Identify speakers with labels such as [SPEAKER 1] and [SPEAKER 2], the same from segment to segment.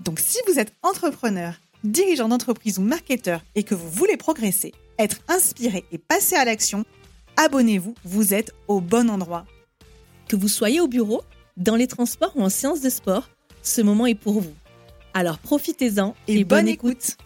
[SPEAKER 1] Donc si vous êtes entrepreneur, dirigeant d'entreprise ou marketeur et que vous voulez progresser, être inspiré et passer à l'action, abonnez-vous, vous êtes au bon endroit.
[SPEAKER 2] Que vous soyez au bureau, dans les transports ou en séance de sport, ce moment est pour vous. Alors profitez-en et, bonne, écoute.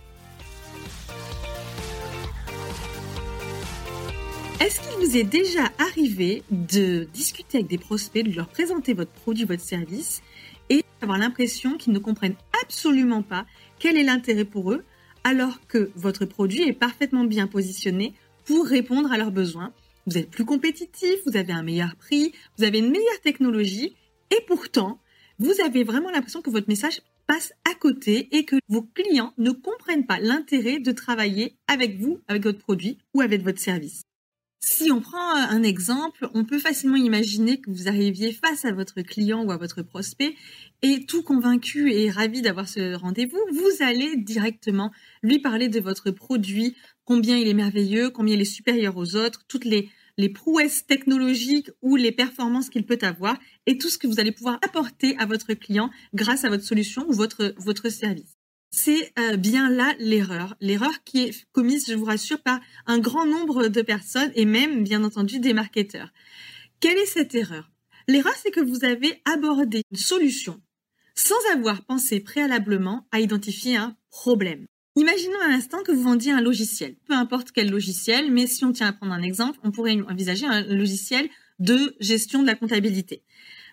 [SPEAKER 1] Est-ce qu'il vous est déjà arrivé de discuter avec des prospects, de leur présenter votre produit, votre service et avoir l'impression qu'ils ne comprennent absolument pas quel est l'intérêt pour eux, alors que votre produit est parfaitement bien positionné pour répondre à leurs besoins. Vous êtes plus compétitif, vous avez un meilleur prix, vous avez une meilleure technologie, et pourtant, vous avez vraiment l'impression que votre message passe à côté et que vos clients ne comprennent pas l'intérêt de travailler avec vous, avec votre produit ou avec votre service. Si on prend un exemple, on peut facilement imaginer que vous arriviez face à votre client ou à votre prospect et tout convaincu et ravi d'avoir ce rendez-vous, vous allez directement lui parler de votre produit, combien il est merveilleux, combien il est supérieur aux autres, toutes les, prouesses technologiques ou les performances qu'il peut avoir et tout ce que vous allez pouvoir apporter à votre client grâce à votre solution ou votre service c'est euh, bien là l'erreur. L'erreur qui est commise, je vous rassure, par un grand nombre de personnes et même, bien entendu, des marketeurs. Quelle est cette erreur? L'erreur, c'est que vous avez abordé une solution sans avoir pensé préalablement à identifier un problème. Imaginons un instant que vous vendiez un logiciel, peu importe quel logiciel, mais si on tient à prendre un exemple, on pourrait envisager un logiciel de gestion de la comptabilité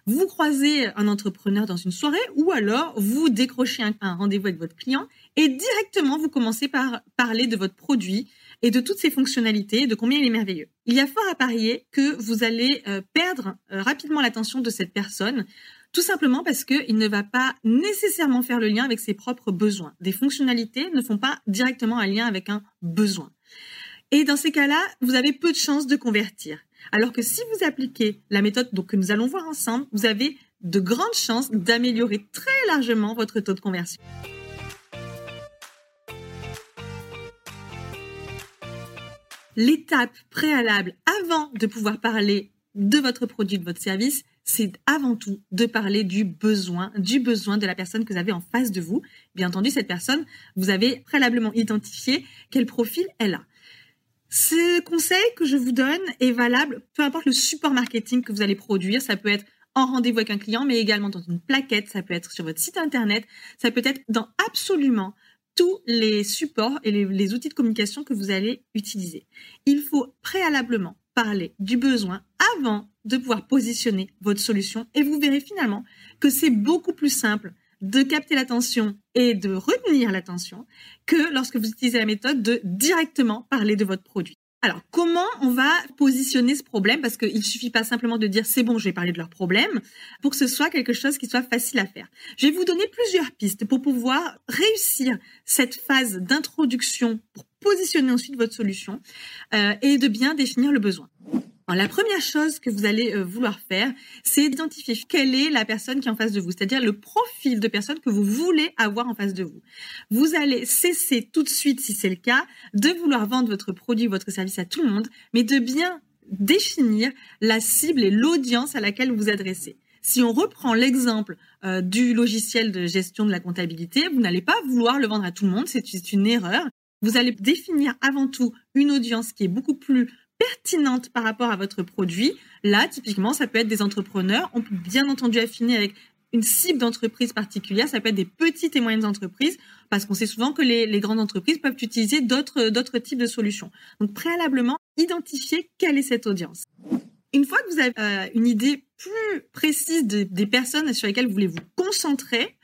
[SPEAKER 1] vous croisez un entrepreneur dans une soirée ou alors vous décrochez un, rendez-vous avec votre client et directement vous commencez par parler de votre produit et de toutes ses fonctionnalités, de combien il est merveilleux. Il y a fort à parier que vous allez euh, perdre euh, rapidement l'attention de cette personne tout simplement parce qu'il ne va pas nécessairement faire le lien avec ses propres besoins. Des fonctionnalités ne font pas directement un lien avec un besoin. Et dans ces cas-là, vous avez peu de chances de convertir. Alors que si vous appliquez la méthode que nous allons voir ensemble, vous avez de grandes chances d'améliorer très largement votre taux de conversion. L'étape préalable avant de pouvoir parler de votre produit, de votre service, c'est avant tout de parler du besoin, du besoin de la personne que vous avez en face de vous. Bien entendu, cette personne, vous avez préalablement identifié quel profil elle a. Ce conseil que je vous donne est valable, peu importe le support marketing que vous allez produire. Ça peut être en rendez-vous avec un client, mais également dans une plaquette. Ça peut être sur votre site internet. Ça peut être dans absolument tous les supports et les, outils de communication que vous allez utiliser. Il faut préalablement parler du besoin avant de pouvoir positionner votre solution et vous verrez finalement que c'est beaucoup plus simple de capter l'attention et de retenir l'attention que lorsque vous utilisez la méthode de directement parler de votre produit. Alors, comment on va positionner ce problème? Parce qu'il ne suffit pas simplement de dire c'est bon, je vais parler de leur problème, pour que ce soit quelque chose qui soit facile à faire. Je vais vous donner plusieurs pistes pour pouvoir réussir cette phase d'introduction pour positionner ensuite votre solution euh, et de bien définir le besoin la première chose que vous allez euh, vouloir faire, c'est d'identifier quelle est la personne qui est en face de vous, c'est-à-dire le profil de personne que vous voulez avoir en face de vous. Vous allez cesser tout de suite, si c'est le cas, de vouloir vendre votre produit, votre service à tout le monde, mais de bien définir la cible et l'audience à laquelle vous vous adressez. Si on reprend l'exemple euh, du logiciel de gestion de la comptabilité, vous n'allez pas vouloir le vendre à tout le monde, c'est une erreur. Vous allez définir avant tout une audience qui est beaucoup plus pertinente par rapport à votre produit. Là, typiquement, ça peut être des entrepreneurs. On peut bien entendu affiner avec une cible d'entreprise particulière. Ça peut être des petites et moyennes entreprises parce qu'on sait souvent que les, grandes entreprises peuvent utiliser d'autres, types de solutions. Donc, préalablement, identifier quelle est cette audience. Une fois que vous avez euh, une idée plus précise des personnes sur lesquelles vous voulez vous concentrer,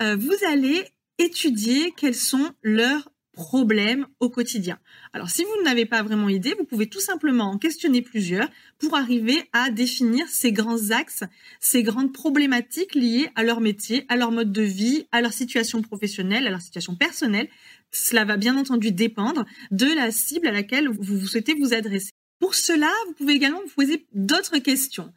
[SPEAKER 1] euh, vous allez étudier quels sont leurs problèmes au quotidien. Alors si vous n'avez pas vraiment idée, vous pouvez tout simplement en questionner plusieurs pour arriver à définir ces grands axes, ces grandes problématiques liées à leur métier, à leur mode de vie, à leur situation professionnelle, à leur situation personnelle. Cela va bien entendu dépendre de la cible à laquelle vous souhaitez vous adresser. Pour cela, vous pouvez également vous poser d'autres questions.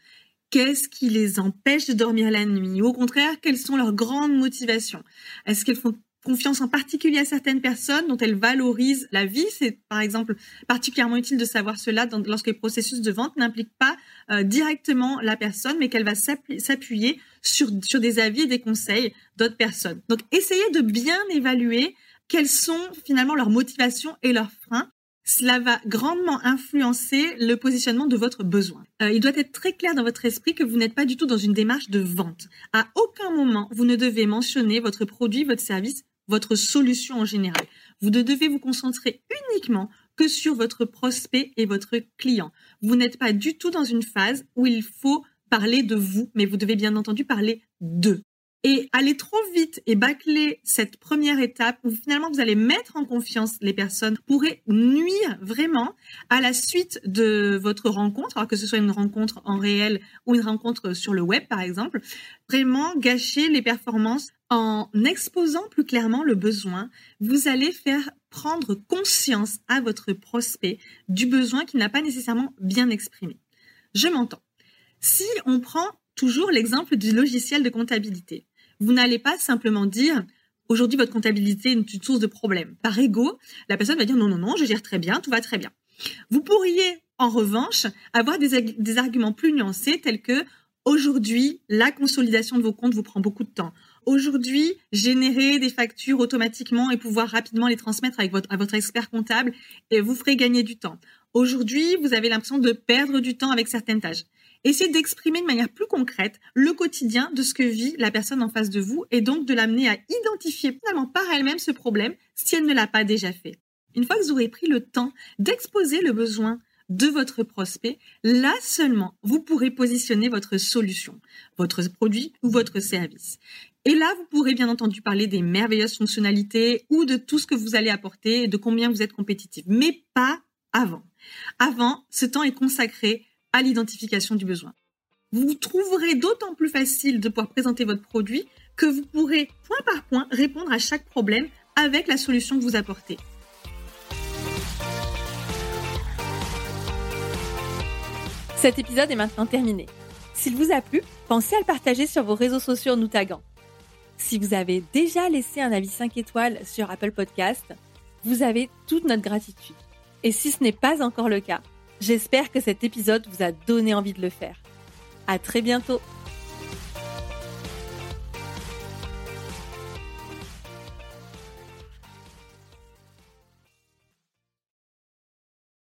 [SPEAKER 1] Qu'est-ce qui les empêche de dormir la nuit? Au contraire, quelles sont leurs grandes motivations? Est-ce qu'elles font confiance en particulier à certaines personnes dont elles valorisent la vie. C'est par exemple particulièrement utile de savoir cela lorsque le processus de vente n'implique pas euh, directement la personne, mais qu'elle va s'appuyer sur, sur des avis et des conseils d'autres personnes. Donc essayez de bien évaluer quelles sont finalement leurs motivations et leurs freins cela va grandement influencer le positionnement de votre besoin. Euh, il doit être très clair dans votre esprit que vous n'êtes pas du tout dans une démarche de vente. À aucun moment, vous ne devez mentionner votre produit, votre service, votre solution en général. Vous ne devez vous concentrer uniquement que sur votre prospect et votre client. Vous n'êtes pas du tout dans une phase où il faut parler de vous, mais vous devez bien entendu parler d'eux. Et aller trop vite et bâcler cette première étape où finalement vous allez mettre en confiance les personnes pourrait nuire vraiment à la suite de votre rencontre, alors que ce soit une rencontre en réel ou une rencontre sur le web par exemple, vraiment gâcher les performances en exposant plus clairement le besoin, vous allez faire prendre conscience à votre prospect du besoin qui n'a pas nécessairement bien exprimé. Je m'entends. Si on prend toujours l'exemple du logiciel de comptabilité, vous n'allez pas simplement dire aujourd'hui votre comptabilité est une source de problème. Par ego, la personne va dire non, non, non, je gère très bien, tout va très bien. Vous pourriez, en revanche, avoir des, arguments plus nuancés tels que aujourd'hui, la consolidation de vos comptes vous prend beaucoup de temps. Aujourd'hui, générer des factures automatiquement et pouvoir rapidement les transmettre avec votre, à votre expert comptable vous ferez gagner du temps. Aujourd'hui, vous avez l'impression de perdre du temps avec certaines tâches. Essayez d'exprimer de manière plus concrète le quotidien de ce que vit la personne en face de vous et donc de l'amener à identifier finalement par elle-même ce problème si elle ne l'a pas déjà fait. Une fois que vous aurez pris le temps d'exposer le besoin de votre prospect, là seulement, vous pourrez positionner votre solution, votre produit ou votre service. Et là, vous pourrez bien entendu parler des merveilleuses fonctionnalités ou de tout ce que vous allez apporter et de combien vous êtes compétitif, mais pas avant. Avant, ce temps est consacré à l'identification du besoin. Vous trouverez d'autant plus facile de pouvoir présenter votre produit que vous pourrez point par point répondre à chaque problème avec la solution que vous apportez.
[SPEAKER 2] Cet épisode est maintenant terminé. S'il vous a plu, pensez à le partager sur vos réseaux sociaux en nous taguant. Si vous avez déjà laissé un avis 5 étoiles sur Apple Podcast, vous avez toute notre gratitude. Et si ce n'est pas encore le cas, J'espère que cet épisode vous a donné envie de le faire. À très bientôt!